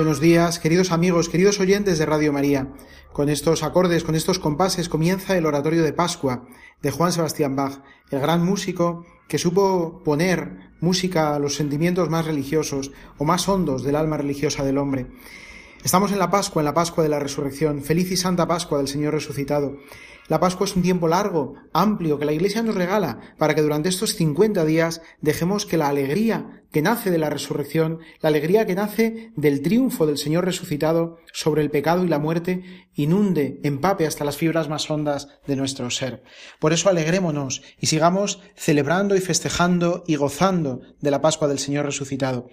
Buenos días, queridos amigos, queridos oyentes de Radio María. Con estos acordes, con estos compases comienza el oratorio de Pascua de Juan Sebastián Bach, el gran músico que supo poner música a los sentimientos más religiosos o más hondos del alma religiosa del hombre. Estamos en la Pascua, en la Pascua de la Resurrección. Feliz y Santa Pascua del Señor resucitado. La Pascua es un tiempo largo, amplio, que la Iglesia nos regala para que durante estos 50 días dejemos que la alegría que nace de la resurrección, la alegría que nace del triunfo del Señor resucitado sobre el pecado y la muerte, inunde, empape hasta las fibras más hondas de nuestro ser. Por eso alegrémonos y sigamos celebrando y festejando y gozando de la Pascua del Señor resucitado.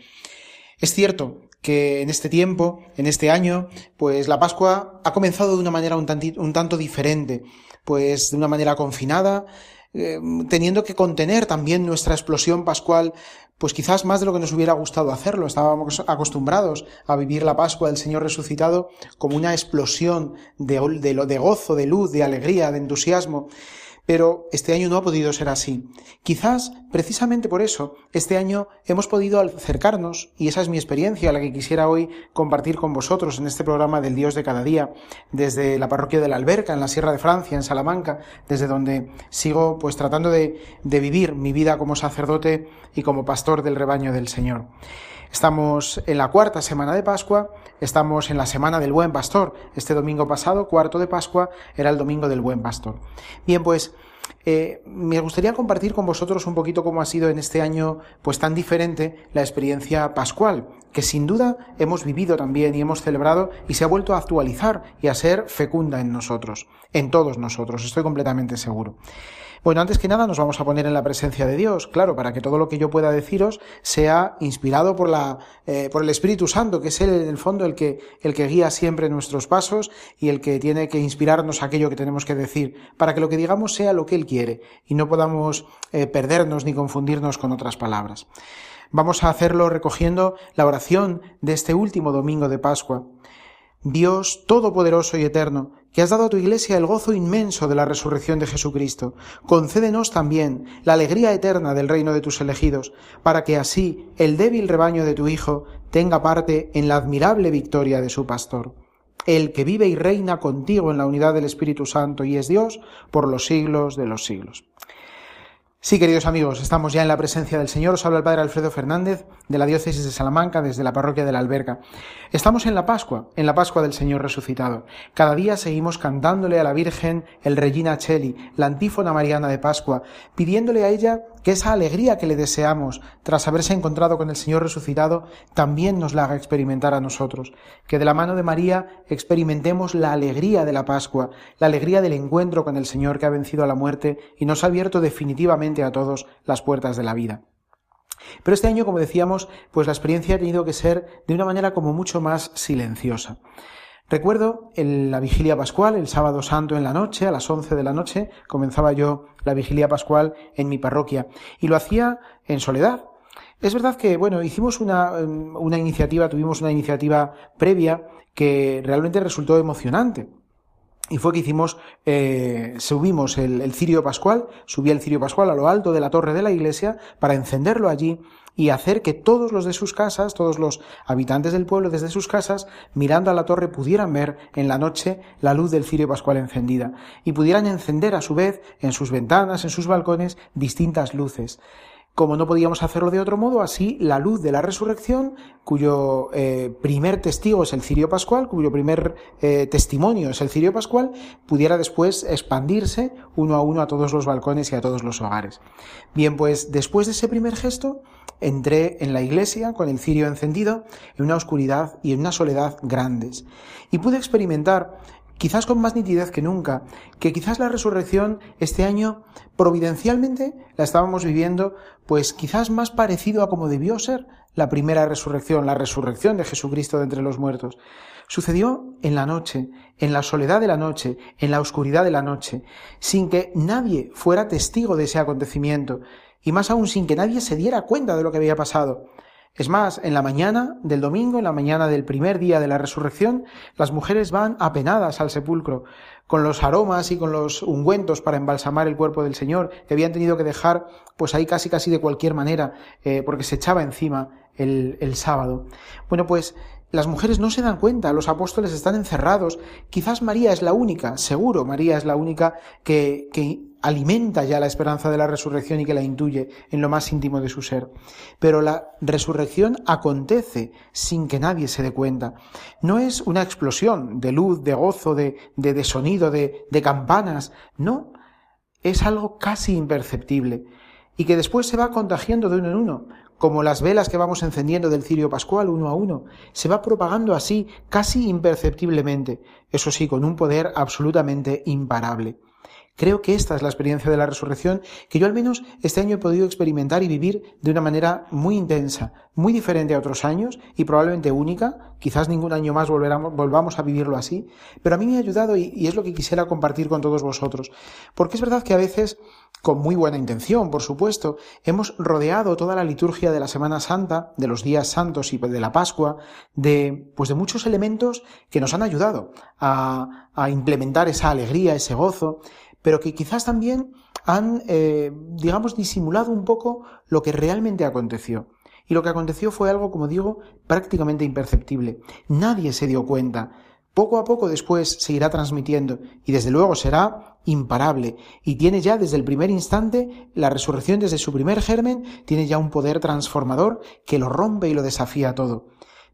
Es cierto que en este tiempo, en este año, pues la Pascua ha comenzado de una manera un, tanto diferente pues de una manera confinada, eh, teniendo que contener también nuestra explosión pascual, pues quizás más de lo que nos hubiera gustado hacerlo. Estábamos acostumbrados a vivir la Pascua del Señor resucitado como una explosión de, de gozo, de luz, de alegría, de entusiasmo. Pero este año no ha podido ser así. Quizás, precisamente por eso, este año hemos podido acercarnos, y esa es mi experiencia, la que quisiera hoy compartir con vosotros en este programa del Dios de cada día, desde la parroquia de la Alberca, en la Sierra de Francia, en Salamanca, desde donde sigo pues tratando de, de vivir mi vida como sacerdote y como pastor del rebaño del Señor. Estamos en la cuarta semana de Pascua, estamos en la semana del Buen Pastor. Este domingo pasado, cuarto de Pascua, era el domingo del Buen Pastor. Bien, pues eh, me gustaría compartir con vosotros un poquito cómo ha sido en este año pues tan diferente la experiencia pascual, que sin duda hemos vivido también y hemos celebrado y se ha vuelto a actualizar y a ser fecunda en nosotros, en todos nosotros, estoy completamente seguro. Bueno, antes que nada nos vamos a poner en la presencia de Dios, claro, para que todo lo que yo pueda deciros sea inspirado por, la, eh, por el Espíritu Santo, que es Él en el fondo el que, el que guía siempre nuestros pasos y el que tiene que inspirarnos aquello que tenemos que decir, para que lo que digamos sea lo que Él quiere y no podamos eh, perdernos ni confundirnos con otras palabras. Vamos a hacerlo recogiendo la oración de este último domingo de Pascua. Dios Todopoderoso y Eterno, que has dado a tu Iglesia el gozo inmenso de la resurrección de Jesucristo, concédenos también la alegría eterna del reino de tus elegidos, para que así el débil rebaño de tu Hijo tenga parte en la admirable victoria de su pastor. El que vive y reina contigo en la unidad del Espíritu Santo y es Dios por los siglos de los siglos. Sí, queridos amigos, estamos ya en la presencia del Señor. Os habla el Padre Alfredo Fernández de la Diócesis de Salamanca desde la parroquia de la Alberca. Estamos en la Pascua, en la Pascua del Señor resucitado. Cada día seguimos cantándole a la Virgen el Regina Cheli, la antífona mariana de Pascua, pidiéndole a ella que esa alegría que le deseamos tras haberse encontrado con el Señor resucitado también nos la haga experimentar a nosotros. Que de la mano de María experimentemos la alegría de la Pascua, la alegría del encuentro con el Señor que ha vencido a la muerte y nos ha abierto definitivamente a todos las puertas de la vida. Pero este año, como decíamos, pues la experiencia ha tenido que ser de una manera como mucho más silenciosa. Recuerdo en la vigilia pascual, el sábado santo en la noche, a las once de la noche, comenzaba yo la vigilia pascual en mi parroquia y lo hacía en soledad. Es verdad que, bueno, hicimos una, una iniciativa, tuvimos una iniciativa previa que realmente resultó emocionante. Y fue que hicimos, eh, subimos el, cirio pascual, subí el cirio pascual a lo alto de la torre de la iglesia para encenderlo allí y hacer que todos los de sus casas, todos los habitantes del pueblo desde sus casas, mirando a la torre, pudieran ver en la noche la luz del cirio pascual encendida y pudieran encender a su vez en sus ventanas, en sus balcones, distintas luces. Como no podíamos hacerlo de otro modo, así la luz de la resurrección, cuyo eh, primer testigo es el cirio pascual, cuyo primer eh, testimonio es el cirio pascual, pudiera después expandirse uno a uno a todos los balcones y a todos los hogares. Bien, pues después de ese primer gesto, entré en la iglesia con el cirio encendido, en una oscuridad y en una soledad grandes, y pude experimentar quizás con más nitidez que nunca, que quizás la resurrección este año providencialmente la estábamos viviendo, pues quizás más parecido a como debió ser la primera resurrección, la resurrección de Jesucristo de entre los muertos. Sucedió en la noche, en la soledad de la noche, en la oscuridad de la noche, sin que nadie fuera testigo de ese acontecimiento, y más aún sin que nadie se diera cuenta de lo que había pasado. Es más, en la mañana del domingo, en la mañana del primer día de la resurrección, las mujeres van apenadas al sepulcro, con los aromas y con los ungüentos para embalsamar el cuerpo del Señor, que habían tenido que dejar pues ahí casi casi de cualquier manera, eh, porque se echaba encima el, el sábado. Bueno, pues las mujeres no se dan cuenta, los apóstoles están encerrados. Quizás María es la única, seguro María es la única que, que alimenta ya la esperanza de la resurrección y que la intuye en lo más íntimo de su ser. Pero la resurrección acontece sin que nadie se dé cuenta. No es una explosión de luz, de gozo, de, de, sonido, de, de campanas. No, es algo casi imperceptible y que después se va contagiando de uno en uno, como las velas que vamos encendiendo del cirio pascual uno a uno, se va propagando así casi imperceptiblemente, eso sí, con un poder absolutamente imparable. Creo que esta es la experiencia de la resurrección que yo al menos este año he podido experimentar y vivir de una manera muy intensa, muy diferente a otros años y probablemente única. Quizás ningún año más volvamos a vivirlo así, pero a mí me ha ayudado y, es lo que quisiera compartir con todos vosotros. Porque es verdad que a veces con muy buena intención, por supuesto, hemos rodeado toda la liturgia de la Semana Santa, de los días santos y de la Pascua, de, pues de muchos elementos que nos han ayudado a implementar esa alegría, ese gozo, pero que quizás también han, eh, digamos, disimulado un poco lo que realmente aconteció. Y lo que aconteció fue algo, como digo, prácticamente imperceptible. Nadie se dio cuenta. Poco a poco después se irá transmitiendo y desde luego será imparable y tiene ya desde el primer instante la resurrección desde su primer germen tiene ya un poder transformador que lo rompe y lo desafía todo.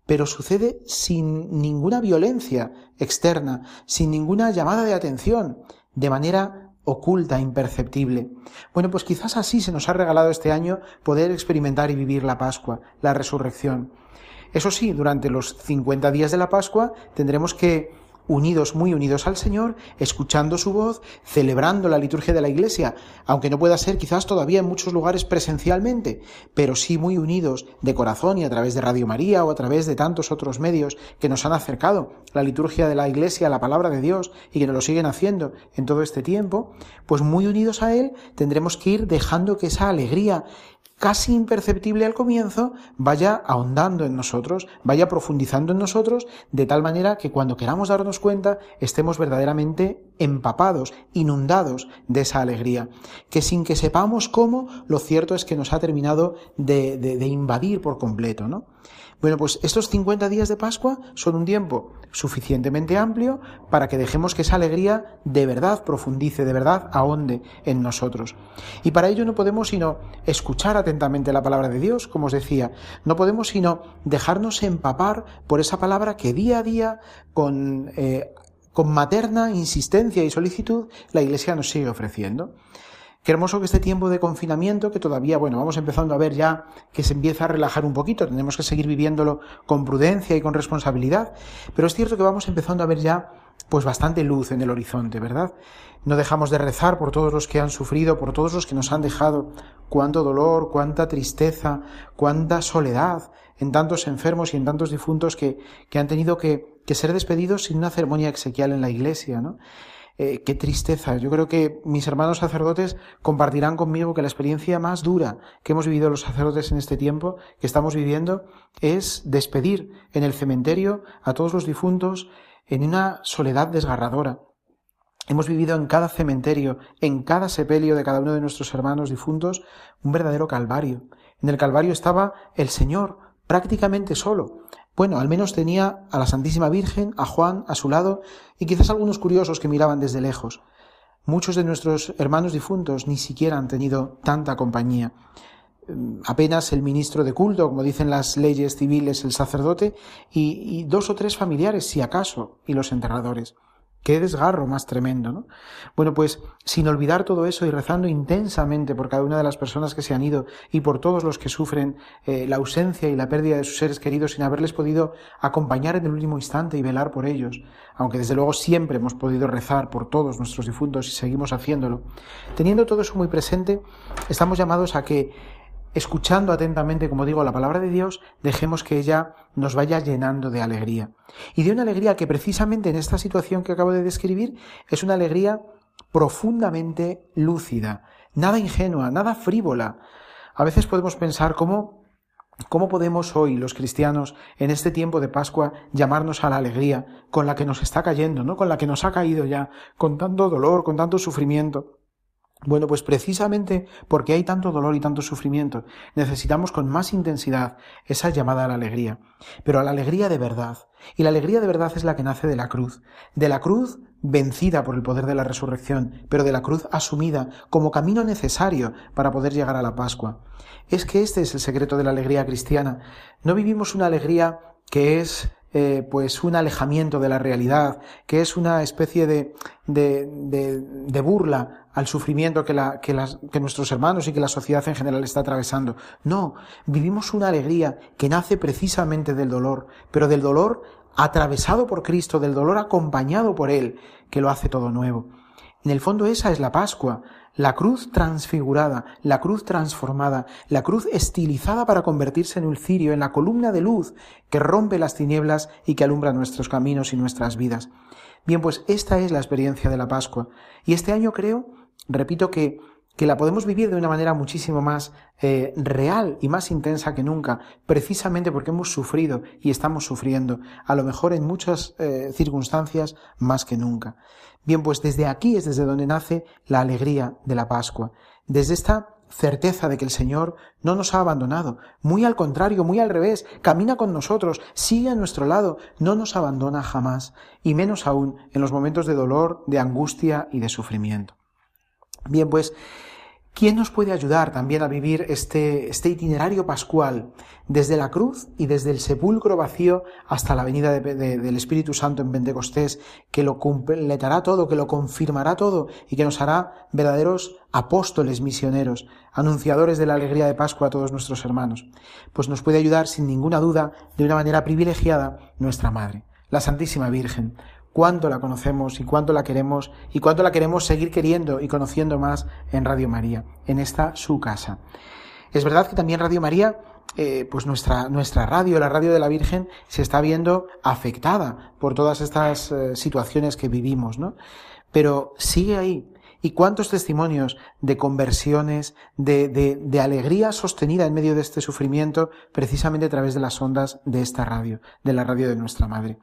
Pero sucede sin ninguna violencia externa, sin ninguna llamada de atención, de manera oculta, imperceptible. Bueno, pues quizás así se nos ha regalado este año poder experimentar y vivir la Pascua, la resurrección. Eso sí, durante los 50 días de la Pascua tendremos que unidos, muy unidos al Señor, escuchando su voz, celebrando la liturgia de la Iglesia, aunque no pueda ser quizás todavía en muchos lugares presencialmente, pero sí muy unidos de corazón y a través de Radio María o a través de tantos otros medios que nos han acercado la liturgia de la Iglesia, la palabra de Dios y que nos lo siguen haciendo en todo este tiempo, pues muy unidos a Él tendremos que ir dejando que esa alegría casi imperceptible al comienzo, vaya ahondando en nosotros, vaya profundizando en nosotros, de tal manera que cuando queramos darnos cuenta estemos verdaderamente empapados, inundados de esa alegría, que sin que sepamos cómo, lo cierto es que nos ha terminado de, de invadir por completo, ¿no? Bueno, pues estos 50 días de Pascua son un tiempo suficientemente amplio para que dejemos que esa alegría de verdad profundice, de verdad ahonde en nosotros. Y para ello no podemos sino escuchar atentamente la palabra de Dios, como os decía, no podemos sino dejarnos empapar por esa palabra que día a día, con, eh, con materna insistencia y solicitud, la Iglesia nos sigue ofreciendo. Qué hermoso que este tiempo de confinamiento, que todavía, bueno, vamos empezando a ver ya que se empieza a relajar un poquito, tenemos que seguir viviéndolo con prudencia y con responsabilidad, pero es cierto que vamos empezando a ver ya pues bastante luz en el horizonte, ¿verdad? No dejamos de rezar por todos los que han sufrido, por todos los que nos han dejado, cuánto dolor, cuánta tristeza, cuánta soledad en tantos enfermos y en tantos difuntos que, que han tenido que, que ser despedidos sin una ceremonia exequial en la iglesia, ¿no? Eh, qué tristeza. Yo creo que mis hermanos sacerdotes compartirán conmigo que la experiencia más dura que hemos vivido los sacerdotes en este tiempo que estamos viviendo es despedir en el cementerio a todos los difuntos en una soledad desgarradora. Hemos vivido en cada cementerio, en cada sepelio de cada uno de nuestros hermanos difuntos, un verdadero calvario. En el calvario estaba el Señor, prácticamente solo, bueno, al menos tenía a la Santísima Virgen, a Juan a su lado y quizás algunos curiosos que miraban desde lejos. Muchos de nuestros hermanos difuntos ni siquiera han tenido tanta compañía. Mm, apenas el ministro de culto, como dicen las leyes civiles, el sacerdote, y, y dos o tres familiares, si acaso, y los enterradores. Qué desgarro más tremendo, ¿no? Bueno, pues sin olvidar todo eso y rezando intensamente por cada una de las personas que se han ido y por todos los que sufren eh, la ausencia y la pérdida de sus seres queridos sin haberles podido acompañar en el último instante y velar por ellos, aunque desde luego siempre hemos podido rezar por todos nuestros difuntos y seguimos haciéndolo. Teniendo todo eso muy presente, estamos llamados a que escuchando atentamente, como digo, la palabra de Dios, dejemos que ella nos vaya llenando de alegría. Y de una alegría que precisamente en esta situación que acabo de describir es una alegría profundamente lúcida, nada ingenua, nada frívola. A veces podemos pensar cómo, cómo podemos hoy los cristianos en este tiempo de Pascua llamarnos a la alegría con la que nos está cayendo, ¿no? Con la que nos ha caído ya, con tanto dolor, con tanto sufrimiento. Bueno, pues precisamente porque hay tanto dolor y tanto sufrimiento, necesitamos con más intensidad esa llamada a la alegría, pero a la alegría de verdad. Y la alegría de verdad es la que nace de la cruz, de la cruz vencida por el poder de la resurrección, pero de la cruz asumida como camino necesario para poder llegar a la Pascua. Es que este es el secreto de la alegría cristiana. No vivimos una alegría que es eh, pues un alejamiento de la realidad, que es una especie de, de, de, burla al sufrimiento que, la, que, las, que nuestros hermanos y que la sociedad en general está atravesando. No, vivimos una alegría que nace precisamente del dolor, pero del dolor atravesado por Cristo, del dolor acompañado por Él, que lo hace todo nuevo. En el fondo esa es la Pascua, la cruz transfigurada, la cruz transformada, la cruz estilizada para convertirse en un cirio, en la columna de luz que rompe las tinieblas y que alumbra nuestros caminos y nuestras vidas. Bien, pues esta es la experiencia de la Pascua. Y este año creo, repito que que la podemos vivir de una manera muchísimo más eh, real y más intensa que nunca, precisamente porque hemos sufrido y estamos sufriendo, a lo mejor en muchas eh, circunstancias más que nunca. Bien, pues desde aquí es desde donde nace la alegría de la Pascua, desde esta certeza de que el Señor no nos ha abandonado, muy al contrario, muy al revés, camina con nosotros, sigue a nuestro lado, no nos abandona jamás, y menos aún en los momentos de dolor, de angustia y de sufrimiento. Bien, pues ¿Quién nos puede ayudar también a vivir este, este, itinerario pascual desde la cruz y desde el sepulcro vacío hasta la venida del Espíritu Santo en Pentecostés, que lo completará todo, que lo confirmará todo y que nos hará verdaderos apóstoles misioneros, anunciadores de la alegría de Pascua a todos nuestros hermanos? Pues nos puede ayudar sin ninguna duda, de una manera privilegiada, nuestra Madre, la Santísima Virgen, cuánto la conocemos y cuánto la queremos y cuánto la queremos seguir queriendo y conociendo más en Radio María, en esta su casa. Es verdad que también Radio María, eh, pues nuestra, nuestra radio, la radio de la Virgen, se está viendo afectada por todas estas eh, situaciones que vivimos, ¿no? Pero sigue ahí, ¿Y cuántos testimonios de conversiones, de, de, alegría sostenida en medio de este sufrimiento, precisamente a través de las ondas de esta radio, de la radio de nuestra Madre?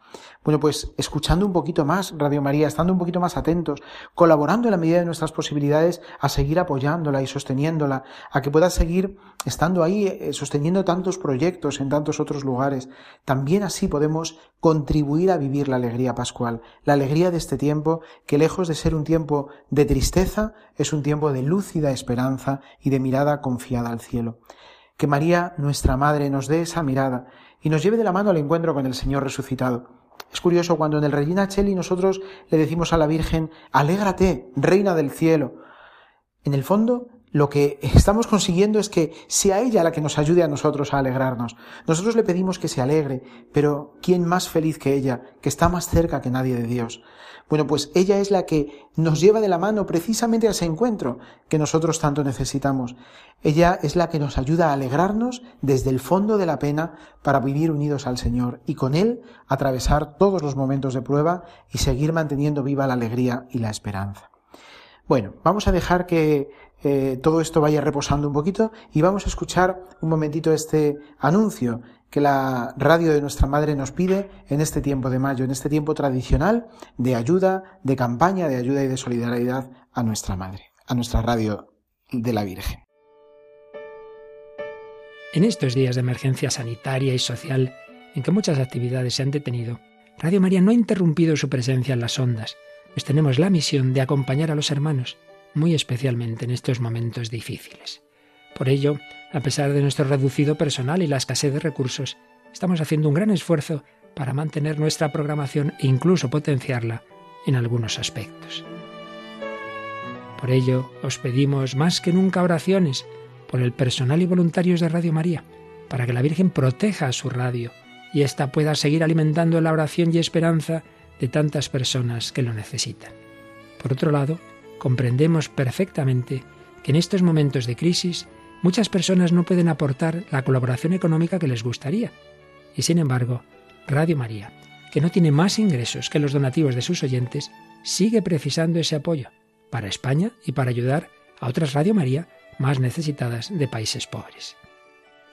Bueno, pues escuchando un poquito más Radio María, estando un poquito más atentos, colaborando en la medida de nuestras posibilidades a seguir apoyándola y sosteniéndola, a que pueda seguir estando ahí eh, sosteniendo tantos proyectos en tantos otros lugares. También así podemos contribuir a vivir la alegría pascual, la alegría de este tiempo que lejos de ser un tiempo de tristeza es un tiempo de lúcida esperanza y de mirada confiada al cielo. Que María, nuestra Madre, nos dé esa mirada y nos lleve de la mano al encuentro con el Señor resucitado. Es curioso cuando en el Regina Cheli nosotros le decimos a la Virgen, alégrate, Reina del cielo. En el fondo lo que estamos consiguiendo es que sea ella la que nos ayude a nosotros a alegrarnos. Nosotros le pedimos que se alegre, pero ¿quién más feliz que ella, que está más cerca que nadie de Dios? Bueno, pues ella es la que nos lleva de la mano precisamente a ese encuentro que nosotros tanto necesitamos. Ella es la que nos ayuda a alegrarnos desde el fondo de la pena para vivir unidos al Señor y con Él atravesar todos los momentos de prueba y seguir manteniendo viva la alegría y la esperanza. Bueno, vamos a dejar que eh, todo esto vaya reposando un poquito y vamos a escuchar un momentito este anuncio que la radio de nuestra madre nos pide en este tiempo de mayo, en este tiempo tradicional de ayuda, de campaña, de ayuda y de solidaridad a nuestra madre, a nuestra radio de la Virgen. En estos días de emergencia sanitaria y social, en que muchas actividades se han detenido, Radio María no ha interrumpido su presencia en las ondas, pues tenemos la misión de acompañar a los hermanos muy especialmente en estos momentos difíciles. Por ello, a pesar de nuestro reducido personal y la escasez de recursos, estamos haciendo un gran esfuerzo para mantener nuestra programación e incluso potenciarla en algunos aspectos. Por ello, os pedimos más que nunca oraciones por el personal y voluntarios de Radio María, para que la Virgen proteja a su radio y ésta pueda seguir alimentando la oración y esperanza de tantas personas que lo necesitan. Por otro lado, comprendemos perfectamente que en estos momentos de crisis muchas personas no pueden aportar la colaboración económica que les gustaría. Y sin embargo, Radio María, que no tiene más ingresos que los donativos de sus oyentes, sigue precisando ese apoyo para España y para ayudar a otras Radio María más necesitadas de países pobres.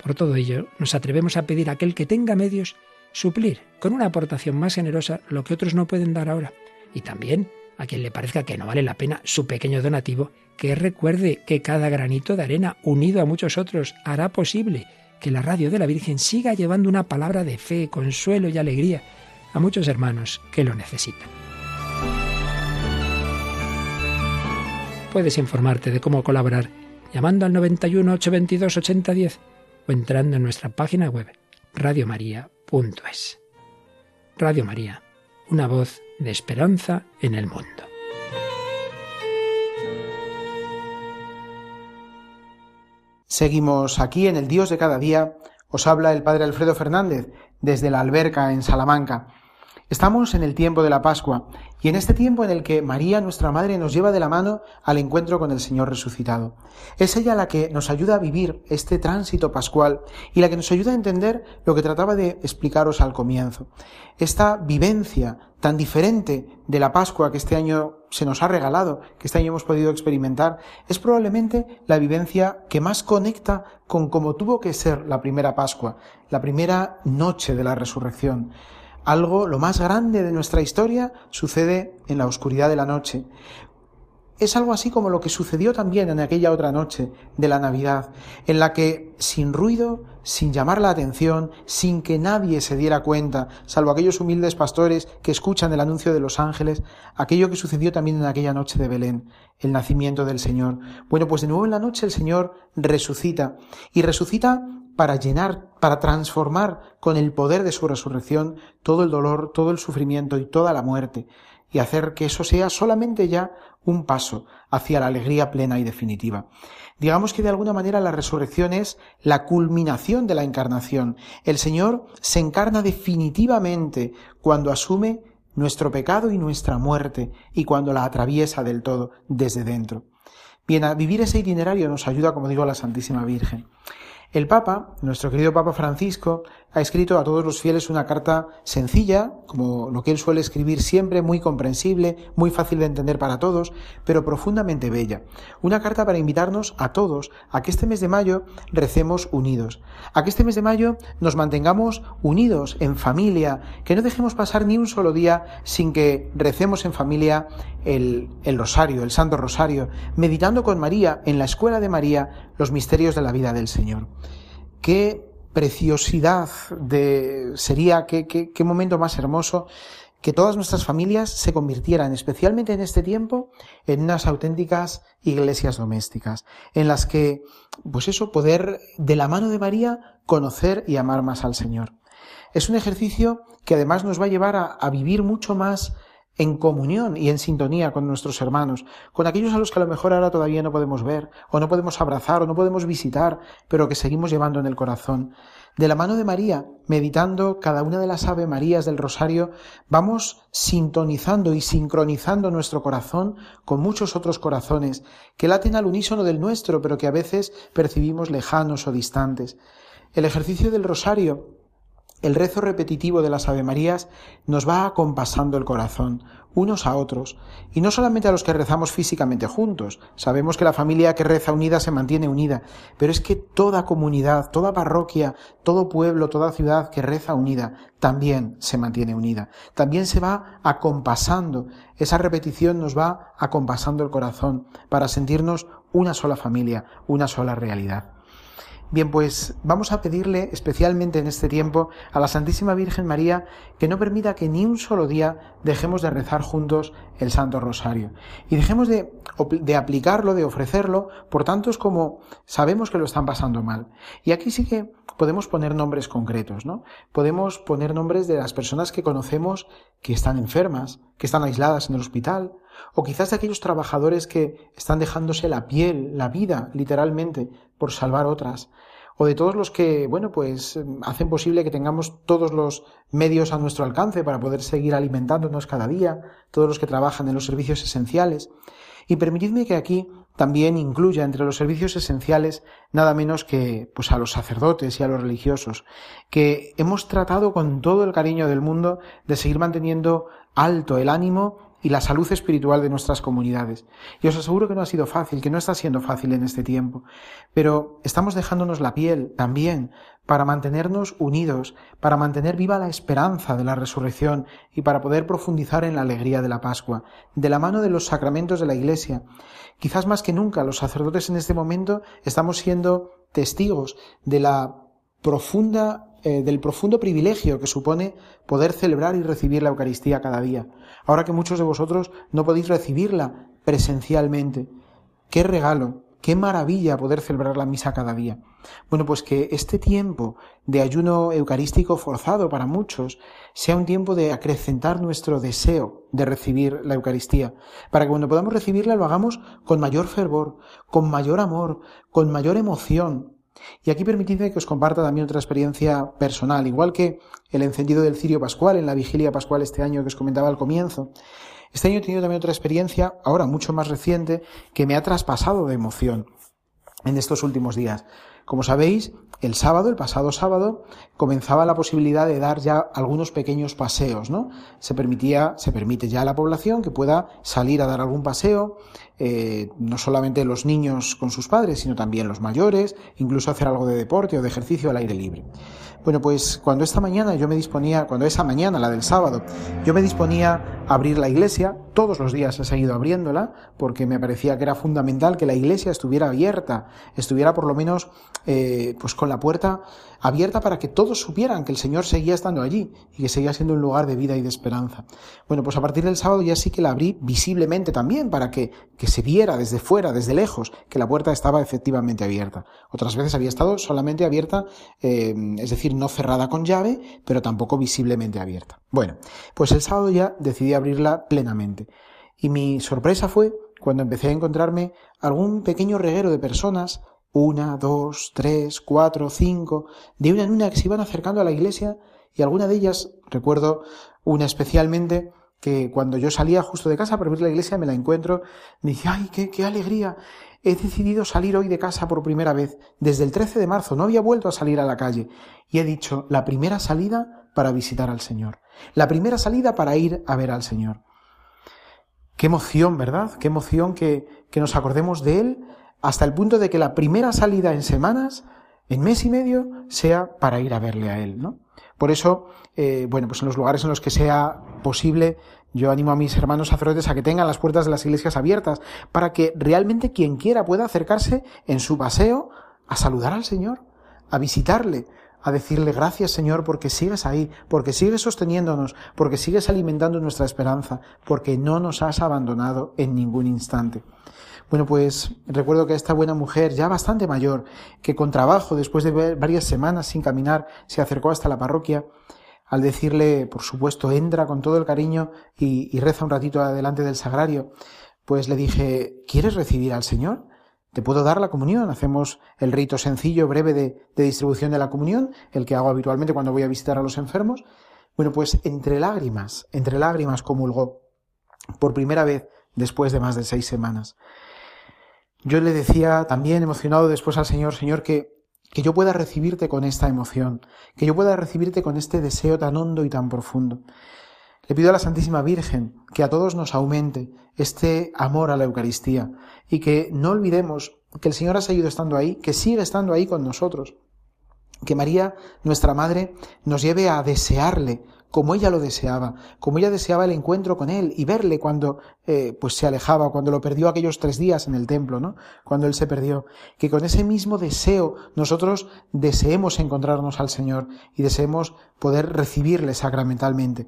Por todo ello, nos atrevemos a pedir a aquel que tenga medios suplir con una aportación más generosa lo que otros no pueden dar ahora. Y también a quien le parezca que no vale la pena su pequeño donativo, que recuerde que cada granito de arena unido a muchos otros hará posible que la radio de la Virgen siga llevando una palabra de fe, consuelo y alegría a muchos hermanos que lo necesitan. Puedes informarte de cómo colaborar llamando al 91 822 8010 o entrando en nuestra página web Radio María, una voz de esperanza en el mundo. Seguimos aquí en el Dios de cada día. Os habla el Padre Alfredo Fernández desde la alberca en Salamanca. Estamos en el tiempo de la Pascua y en este tiempo en el que María, nuestra Madre, nos lleva de la mano al encuentro con el Señor resucitado. Es ella la que nos ayuda a vivir este tránsito pascual y la que nos ayuda a entender lo que trataba de explicaros al comienzo. Esta vivencia tan diferente de la Pascua que este año se nos ha regalado, que este año hemos podido experimentar, es probablemente la vivencia que más conecta con cómo tuvo que ser la primera Pascua, la primera noche de la resurrección. Algo, lo más grande de nuestra historia, sucede en la oscuridad de la noche. Es algo así como lo que sucedió también en aquella otra noche de la Navidad, en la que, sin ruido, sin llamar la atención, sin que nadie se diera cuenta, salvo aquellos humildes pastores que escuchan el anuncio de los ángeles, aquello que sucedió también en aquella noche de Belén, el nacimiento del Señor. Bueno, pues de nuevo en la noche el Señor resucita, y resucita para llenar, para transformar con el poder de su resurrección todo el dolor, todo el sufrimiento y toda la muerte, y hacer que eso sea solamente ya un paso hacia la alegría plena y definitiva. Digamos que de alguna manera la resurrección es la culminación de la encarnación. El Señor se encarna definitivamente cuando asume nuestro pecado y nuestra muerte y cuando la atraviesa del todo desde dentro. Bien, a vivir ese itinerario nos ayuda, como digo, la Santísima Virgen. El Papa, nuestro querido Papa Francisco, ha escrito a todos los fieles una carta sencilla, como lo que él suele escribir siempre, muy comprensible, muy fácil de entender para todos, pero profundamente bella. Una carta para invitarnos a todos a que este mes de mayo recemos unidos, a que este mes de mayo nos mantengamos unidos en familia, que no dejemos pasar ni un solo día sin que recemos en familia el, el rosario, el Santo Rosario, meditando con María en la escuela de María los misterios de la vida del Señor. Qué preciosidad de sería qué, qué, qué momento más hermoso que todas nuestras familias se convirtieran, especialmente en este tiempo, en unas auténticas iglesias domésticas, en las que, pues eso, poder de la mano de María conocer y amar más al Señor. Es un ejercicio que además nos va a llevar a, a vivir mucho más en comunión y en sintonía con nuestros hermanos, con aquellos a los que a lo mejor ahora todavía no podemos ver, o no podemos abrazar, o no podemos visitar, pero que seguimos llevando en el corazón. De la mano de María, meditando cada una de las Ave Marías del Rosario, vamos sintonizando y sincronizando nuestro corazón con muchos otros corazones que laten al unísono del nuestro, pero que a veces percibimos lejanos o distantes. El ejercicio del Rosario el rezo repetitivo de las Ave Marías nos va acompasando el corazón, unos a otros, y no solamente a los que rezamos físicamente juntos. Sabemos que la familia que reza unida se mantiene unida, pero es que toda comunidad, toda parroquia, todo pueblo, toda ciudad que reza unida, también se mantiene unida. También se va acompasando. Esa repetición nos va acompasando el corazón para sentirnos una sola familia, una sola realidad. Bien, pues vamos a pedirle especialmente en este tiempo a la Santísima Virgen María que no permita que ni un solo día dejemos de rezar juntos el Santo Rosario y dejemos de, de aplicarlo, de ofrecerlo por tantos como sabemos que lo están pasando mal. Y aquí sí que podemos poner nombres concretos, ¿no? Podemos poner nombres de las personas que conocemos que están enfermas, que están aisladas en el hospital, o quizás de aquellos trabajadores que están dejándose la piel, la vida, literalmente, por salvar otras, o de todos los que, bueno, pues hacen posible que tengamos todos los medios a nuestro alcance para poder seguir alimentándonos cada día, todos los que trabajan en los servicios esenciales. Y permitidme que aquí también incluya entre los servicios esenciales nada menos que pues a los sacerdotes y a los religiosos, que hemos tratado con todo el cariño del mundo de seguir manteniendo alto el ánimo y la salud espiritual de nuestras comunidades. Y os aseguro que no ha sido fácil, que no está siendo fácil en este tiempo, pero estamos dejándonos la piel también para mantenernos unidos, para mantener viva la esperanza de la resurrección y para poder profundizar en la alegría de la Pascua, de la mano de los sacramentos de la Iglesia. Quizás más que nunca los sacerdotes en este momento estamos siendo testigos de la profunda eh, del profundo privilegio que supone poder celebrar y recibir la Eucaristía cada día. Ahora que muchos de vosotros no podéis recibirla presencialmente. Qué regalo, qué maravilla poder celebrar la misa cada día. Bueno, pues que este tiempo de ayuno eucarístico forzado para muchos sea un tiempo de acrecentar nuestro deseo de recibir la Eucaristía, para que cuando podamos recibirla lo hagamos con mayor fervor, con mayor amor, con mayor emoción, y aquí permitidme que os comparta también otra experiencia personal, igual que el encendido del cirio pascual en la vigilia pascual este año que os comentaba al comienzo. Este año he tenido también otra experiencia, ahora mucho más reciente, que me ha traspasado de emoción en estos últimos días. Como sabéis, el sábado, el pasado sábado, comenzaba la posibilidad de dar ya algunos pequeños paseos, ¿no? Se permitía, se permite ya a la población que pueda salir a dar algún paseo, eh, no solamente los niños con sus padres, sino también los mayores, incluso hacer algo de deporte o de ejercicio al aire libre. Bueno, pues cuando esta mañana yo me disponía, cuando esa mañana, la del sábado, yo me disponía a abrir la iglesia, todos los días he seguido abriéndola, porque me parecía que era fundamental que la iglesia estuviera abierta, estuviera por lo menos eh, pues con la puerta abierta para que todos supieran que el Señor seguía estando allí y que seguía siendo un lugar de vida y de esperanza. Bueno, pues a partir del sábado ya sí que la abrí visiblemente también para que, que se viera desde fuera, desde lejos, que la puerta estaba efectivamente abierta. Otras veces había estado solamente abierta, eh, es decir, no cerrada con llave, pero tampoco visiblemente abierta. Bueno, pues el sábado ya decidí abrirla plenamente. Y mi sorpresa fue cuando empecé a encontrarme algún pequeño reguero de personas una, dos, tres, cuatro, cinco, de una en una que se iban acercando a la iglesia y alguna de ellas, recuerdo una especialmente, que cuando yo salía justo de casa para ver la iglesia me la encuentro, me dice, ay, qué, qué alegría, he decidido salir hoy de casa por primera vez, desde el 13 de marzo, no había vuelto a salir a la calle, y he dicho, la primera salida para visitar al Señor, la primera salida para ir a ver al Señor. Qué emoción, ¿verdad? Qué emoción que, que nos acordemos de Él hasta el punto de que la primera salida en semanas, en mes y medio, sea para ir a verle a él, ¿no? Por eso, eh, bueno, pues en los lugares en los que sea posible, yo animo a mis hermanos sacerdotes a que tengan las puertas de las iglesias abiertas, para que realmente quien quiera pueda acercarse en su paseo a saludar al Señor, a visitarle, a decirle gracias Señor porque sigues ahí, porque sigues sosteniéndonos, porque sigues alimentando nuestra esperanza, porque no nos has abandonado en ningún instante. Bueno, pues recuerdo que esta buena mujer, ya bastante mayor, que con trabajo, después de varias semanas sin caminar, se acercó hasta la parroquia, al decirle, por supuesto, entra con todo el cariño y, reza un ratito adelante del sagrario, pues le dije, ¿quieres recibir al Señor? ¿Te puedo dar la comunión? Hacemos el rito sencillo, breve de, de distribución de la comunión, el que hago habitualmente cuando voy a visitar a los enfermos. Bueno, pues entre lágrimas, entre lágrimas comulgó, por primera vez después de más de seis semanas. Yo le decía también emocionado después al Señor, Señor, que, que yo pueda recibirte con esta emoción, que yo pueda recibirte con este deseo tan hondo y tan profundo. Le pido a la Santísima Virgen que a todos nos aumente este amor a la Eucaristía y que no olvidemos que el Señor ha seguido estando ahí, que sigue estando ahí con nosotros. Que María, nuestra Madre, nos lleve a desearle como ella lo deseaba, como ella deseaba el encuentro con él y verle cuando eh, pues se alejaba, cuando lo perdió aquellos tres días en el templo, ¿no? Cuando él se perdió. Que con ese mismo deseo nosotros deseemos encontrarnos al Señor y deseemos poder recibirle sacramentalmente.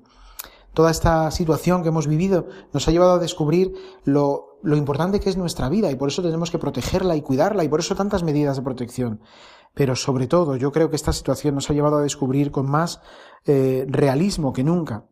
Toda esta situación que hemos vivido nos ha llevado a descubrir lo, lo importante que es nuestra vida y por eso tenemos que protegerla y cuidarla y por eso tantas medidas de protección. Pero sobre todo yo creo que esta situación nos ha llevado a descubrir con más eh, realismo que nunca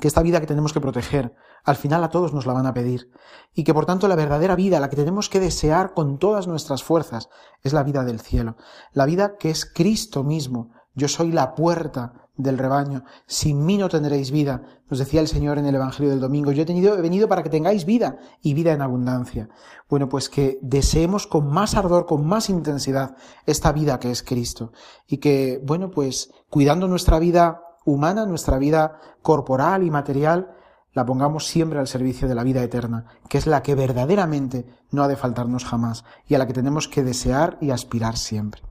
que esta vida que tenemos que proteger, al final a todos nos la van a pedir, y que por tanto la verdadera vida, la que tenemos que desear con todas nuestras fuerzas, es la vida del cielo, la vida que es Cristo mismo. Yo soy la puerta del rebaño. Sin mí no tendréis vida, nos decía el Señor en el Evangelio del domingo. Yo he, he venido para que tengáis vida y vida en abundancia. Bueno, pues que deseemos con más ardor, con más intensidad esta vida que es Cristo. Y que, bueno, pues cuidando nuestra vida humana, nuestra vida corporal y material, la pongamos siempre al servicio de la vida eterna, que es la que verdaderamente no ha de faltarnos jamás y a la que tenemos que desear y aspirar siempre.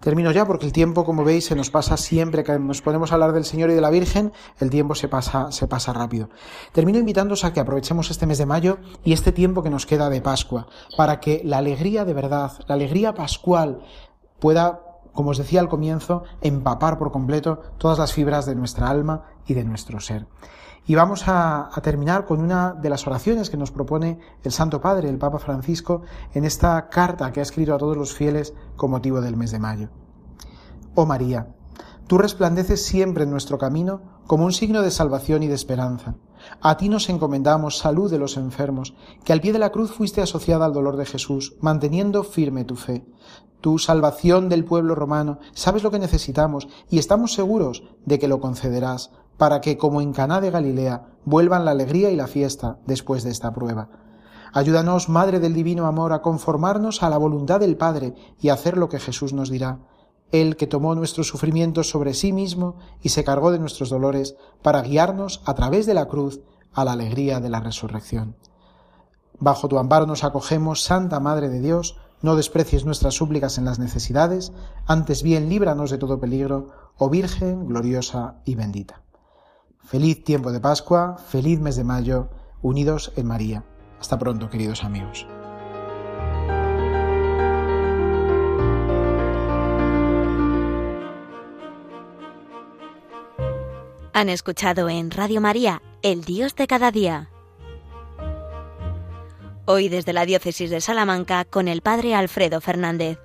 Termino ya porque el tiempo, como veis, se nos pasa siempre que nos ponemos a hablar del Señor y de la Virgen, el tiempo se pasa, se pasa rápido. Termino invitándoos a que aprovechemos este mes de mayo y este tiempo que nos queda de Pascua, para que la alegría de verdad, la alegría pascual, pueda, como os decía al comienzo, empapar por completo todas las fibras de nuestra alma y de nuestro ser. Y vamos a, terminar con una de las oraciones que nos propone el Santo Padre, el Papa Francisco, en esta carta que ha escrito a todos los fieles con motivo del mes de mayo. Oh María, tú resplandeces siempre en nuestro camino como un signo de salvación y de esperanza. A ti nos encomendamos salud de los enfermos, que al pie de la cruz fuiste asociada al dolor de Jesús, manteniendo firme tu fe. Tu salvación del pueblo romano, sabes lo que necesitamos y estamos seguros de que lo concederás para que, como en Caná de Galilea, vuelvan la alegría y la fiesta después de esta prueba. Ayúdanos, Madre del Divino Amor, a conformarnos a la voluntad del Padre y a hacer lo que Jesús nos dirá. Él que tomó nuestros sufrimientos sobre sí mismo y se cargó de nuestros dolores para guiarnos a través de la cruz a la alegría de la resurrección. Bajo tu amparo nos acogemos, Santa Madre de Dios, no desprecies nuestras súplicas en las necesidades, antes bien líbranos de todo peligro, oh Virgen gloriosa y bendita. Feliz tiempo de Pascua, feliz mes de mayo, unidos en María. Hasta pronto, queridos amigos. Han escuchado en Radio María, El Dios de cada día. Hoy desde la Diócesis de Salamanca con el Padre Alfredo Fernández.